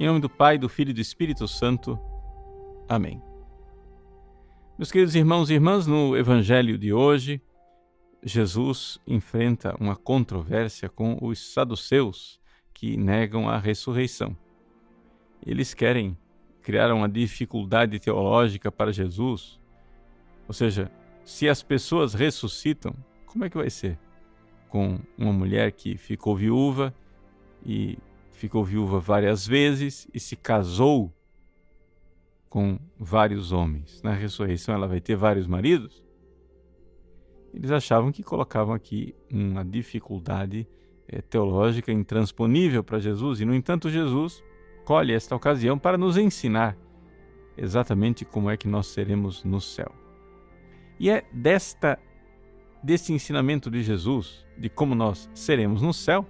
Em nome do Pai, do Filho e do Espírito Santo. Amém. Meus queridos irmãos e irmãs, no Evangelho de hoje, Jesus enfrenta uma controvérsia com os saduceus que negam a ressurreição. Eles querem criar uma dificuldade teológica para Jesus, ou seja, se as pessoas ressuscitam, como é que vai ser? Com uma mulher que ficou viúva e ficou viúva várias vezes e se casou com vários homens. Na ressurreição ela vai ter vários maridos? Eles achavam que colocavam aqui uma dificuldade é, teológica intransponível para Jesus, e no entanto, Jesus colhe esta ocasião para nos ensinar exatamente como é que nós seremos no céu. E é desta desse ensinamento de Jesus, de como nós seremos no céu,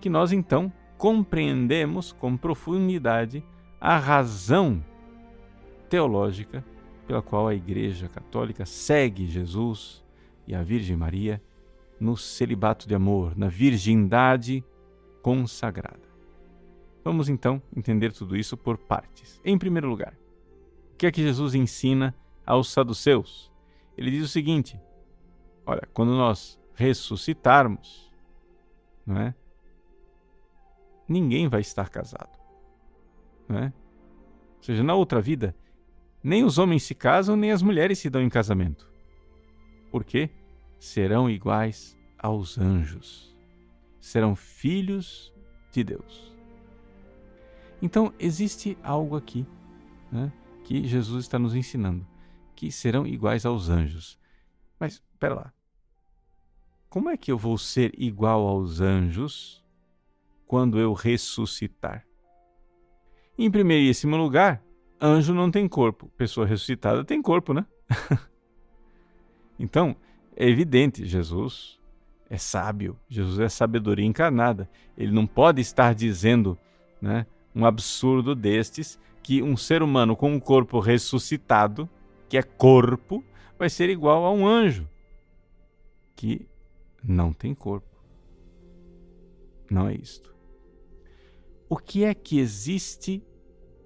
que nós então compreendemos com profundidade a razão teológica pela qual a Igreja Católica segue Jesus e a Virgem Maria no celibato de amor, na virgindade consagrada. Vamos então entender tudo isso por partes. Em primeiro lugar, o que é que Jesus ensina aos saduceus? Ele diz o seguinte: olha, quando nós ressuscitarmos, não é? Ninguém vai estar casado, não é? Ou seja, na outra vida, nem os homens se casam, nem as mulheres se dão em casamento. Por quê? Serão iguais aos anjos. Serão filhos de Deus. Então, existe algo aqui né, que Jesus está nos ensinando: que serão iguais aos anjos. Mas, espera lá. Como é que eu vou ser igual aos anjos quando eu ressuscitar? Em primeiríssimo lugar, anjo não tem corpo, pessoa ressuscitada tem corpo, né? então, é evidente, Jesus é sábio, Jesus é sabedoria encarnada. Ele não pode estar dizendo, né, um absurdo destes que um ser humano com um corpo ressuscitado, que é corpo, vai ser igual a um anjo que não tem corpo. Não é isto. O que é que existe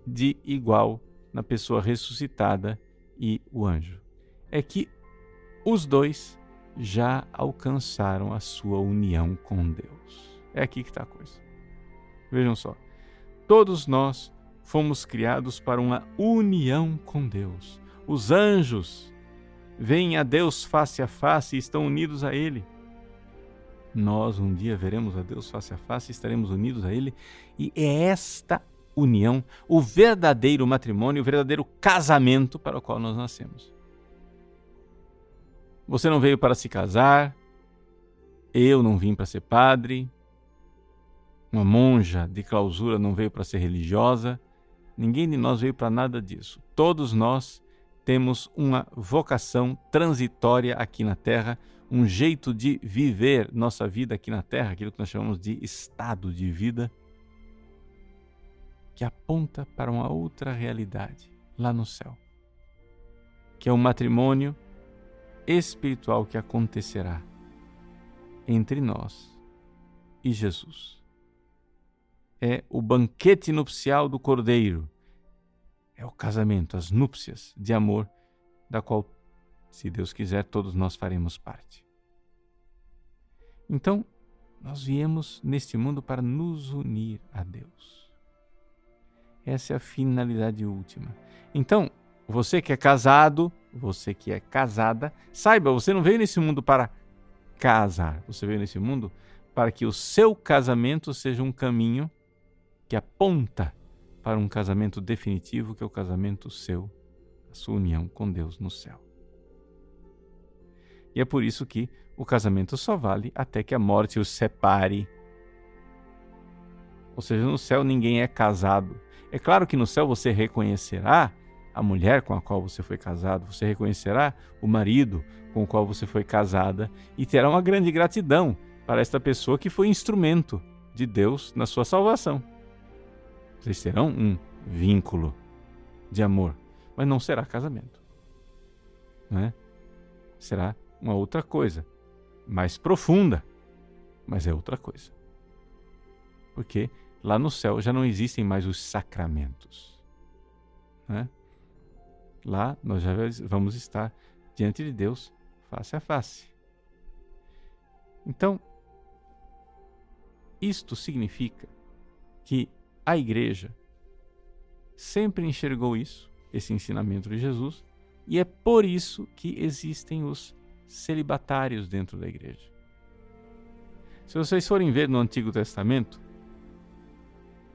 de igual na pessoa ressuscitada e o anjo. É que os dois já alcançaram a sua união com Deus. É aqui que está a coisa. Vejam só. Todos nós fomos criados para uma união com Deus. Os anjos veem a Deus face a face e estão unidos a Ele. Nós um dia veremos a Deus face a face estaremos unidos a Ele, e é esta união, o verdadeiro matrimônio, o verdadeiro casamento para o qual nós nascemos. Você não veio para se casar, eu não vim para ser padre, uma monja de clausura não veio para ser religiosa, ninguém de nós veio para nada disso. Todos nós temos uma vocação transitória aqui na Terra, um jeito de viver nossa vida aqui na Terra, aquilo que nós chamamos de estado de vida que aponta para uma outra realidade lá no céu, que é o matrimônio espiritual que acontecerá entre nós e Jesus. É o banquete nupcial do Cordeiro, é o casamento, as núpcias de amor, da qual, se Deus quiser, todos nós faremos parte. Então, nós viemos neste mundo para nos unir a Deus. Essa é a finalidade última. Então, você que é casado, você que é casada, saiba, você não veio nesse mundo para casar. Você veio nesse mundo para que o seu casamento seja um caminho que aponta para um casamento definitivo, que é o casamento seu, a sua união com Deus no céu. E é por isso que o casamento só vale até que a morte os separe. Ou seja, no céu ninguém é casado. É claro que no céu você reconhecerá a mulher com a qual você foi casado, você reconhecerá o marido com o qual você foi casada e terá uma grande gratidão para esta pessoa que foi instrumento de Deus na sua salvação. Vocês terão um vínculo de amor, mas não será casamento. Não é? Será uma outra coisa, mais profunda, mas é outra coisa. Porque lá no céu já não existem mais os sacramentos. Né? Lá nós já vamos estar diante de Deus face a face. Então, isto significa que a igreja sempre enxergou isso, esse ensinamento de Jesus, e é por isso que existem os celibatários dentro da igreja. Se vocês forem ver no Antigo Testamento,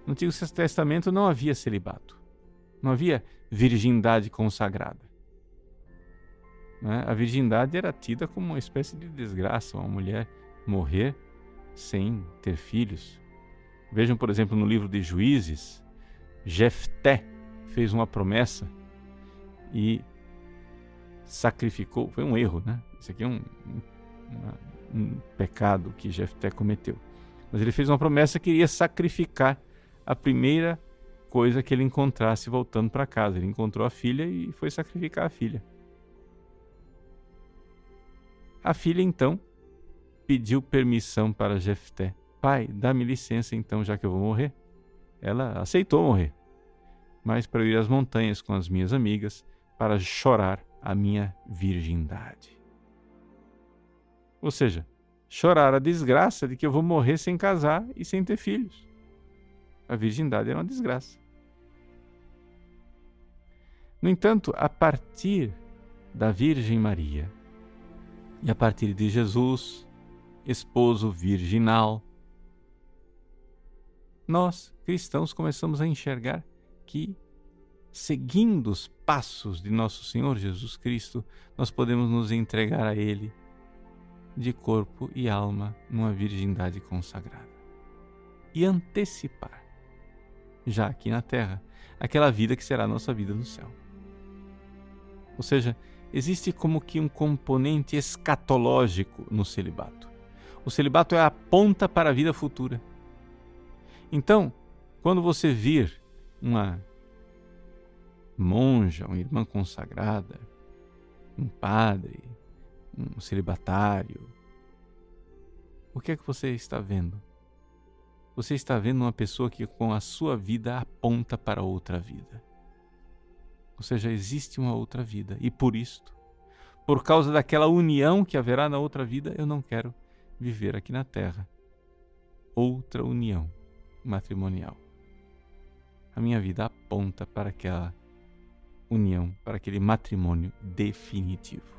no Antigo Testamento não havia celibato, não havia virgindade consagrada. Né? A virgindade era tida como uma espécie de desgraça, uma mulher morrer sem ter filhos. Vejam, por exemplo, no livro de Juízes, Jefté fez uma promessa e sacrificou. Foi um erro, né? Isso aqui é um, um, um pecado que Jefté cometeu. Mas ele fez uma promessa que iria sacrificar a primeira coisa que ele encontrasse voltando para casa. Ele encontrou a filha e foi sacrificar a filha. A filha então pediu permissão para Jefté. Pai, dá-me licença então, já que eu vou morrer. Ela aceitou morrer, mas para ir às montanhas com as minhas amigas para chorar a minha virgindade. Ou seja, chorar a desgraça de que eu vou morrer sem casar e sem ter filhos. A virgindade era uma desgraça. No entanto, a partir da Virgem Maria e a partir de Jesus, esposo virginal, nós, cristãos, começamos a enxergar que, seguindo os passos de nosso Senhor Jesus Cristo, nós podemos nos entregar a Ele de corpo e alma numa virgindade consagrada e antecipar, já aqui na terra, aquela vida que será a nossa vida no céu. Ou seja, existe como que um componente escatológico no celibato. O celibato é a ponta para a vida futura. Então, quando você vir uma monja, uma irmã consagrada, um padre, um celibatário, o que é que você está vendo? Você está vendo uma pessoa que com a sua vida aponta para outra vida. Ou seja, existe uma outra vida. E por isto, por causa daquela união que haverá na outra vida, eu não quero viver aqui na terra. Outra união matrimonial. A minha vida aponta para aquela união, para aquele matrimônio definitivo.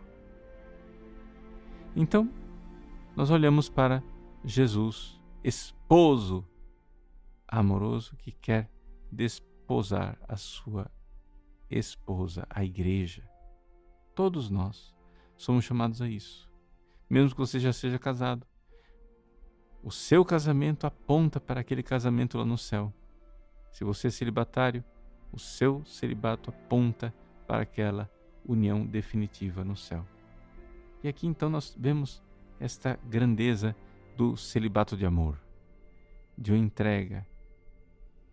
Então, nós olhamos para Jesus, esposo amoroso que quer desposar a sua esposa, a igreja. Todos nós somos chamados a isso, mesmo que você já seja casado. O seu casamento aponta para aquele casamento lá no céu. Se você é celibatário, o seu celibato aponta para aquela união definitiva no céu. E aqui então nós vemos esta grandeza do celibato de amor, de uma entrega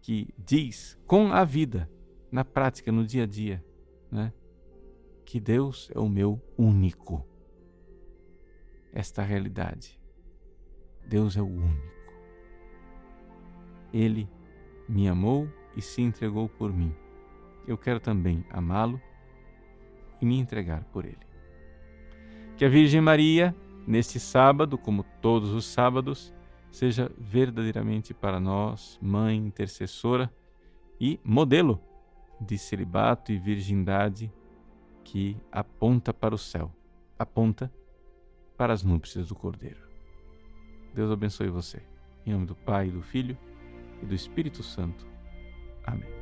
que diz com a vida, na prática, no dia a dia, né, que Deus é o meu único. Esta realidade Deus é o único. Ele me amou e se entregou por mim. Eu quero também amá-lo e me entregar por ele. Que a Virgem Maria, neste sábado, como todos os sábados, seja verdadeiramente para nós mãe intercessora e modelo de celibato e virgindade que aponta para o céu, aponta para as núpcias do Cordeiro. Deus abençoe você. Em nome do Pai, do Filho e do Espírito Santo. Amém.